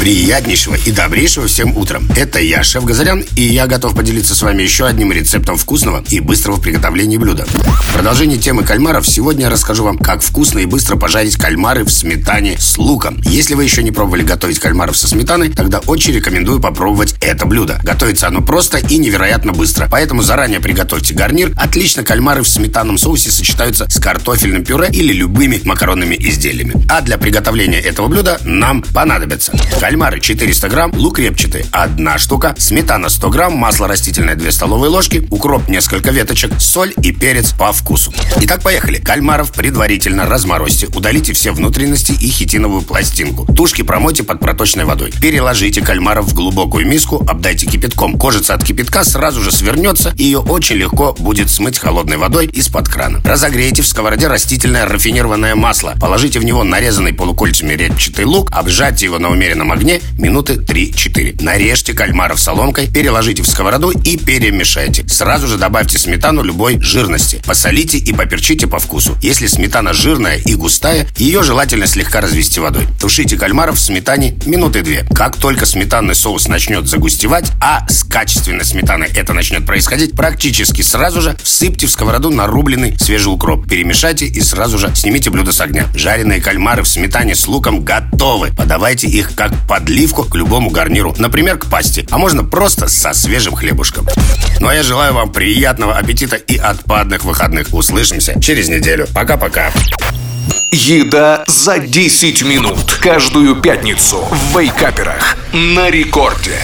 Приятнейшего и добрейшего всем утром. Это я, шеф Газарян, и я готов поделиться с вами еще одним рецептом вкусного и быстрого приготовления блюда. В продолжении темы кальмаров сегодня я расскажу вам, как вкусно и быстро пожарить кальмары в сметане с луком. Если вы еще не пробовали готовить кальмаров со сметаной, тогда очень рекомендую попробовать это блюдо. Готовится оно просто и невероятно быстро, поэтому заранее приготовьте гарнир. Отлично кальмары в сметанном соусе сочетаются с картофельным пюре или любыми макаронными изделиями. А для приготовления этого блюда нам понадобится кальмары 400 грамм, лук репчатый 1 штука, сметана 100 грамм, масло растительное 2 столовые ложки, укроп несколько веточек, соль и перец по вкусу. Итак, поехали. Кальмаров предварительно разморозьте, удалите все внутренности и хитиновую пластинку. Тушки промойте под проточной водой. Переложите кальмаров в глубокую миску, обдайте кипятком. Кожица от кипятка сразу же свернется, и ее очень легко будет смыть холодной водой из-под крана. Разогрейте в сковороде растительное рафинированное масло. Положите в него нарезанный полукольцами репчатый лук, обжарьте его на умеренном огне огне минуты 3-4. Нарежьте кальмаров соломкой, переложите в сковороду и перемешайте. Сразу же добавьте сметану любой жирности. Посолите и поперчите по вкусу. Если сметана жирная и густая, ее желательно слегка развести водой. Тушите кальмаров в сметане минуты 2. Как только сметанный соус начнет загустевать, а с качественной сметаной это начнет происходить, практически сразу же всыпьте в сковороду нарубленный свежий укроп. Перемешайте и сразу же снимите блюдо с огня. Жареные кальмары в сметане с луком готовы. Подавайте их как подливку к любому гарниру, например, к пасте, а можно просто со свежим хлебушком. Ну а я желаю вам приятного аппетита и отпадных выходных. Услышимся через неделю. Пока-пока. Еда за 10 минут. Каждую пятницу в Вейкаперах. На рекорде.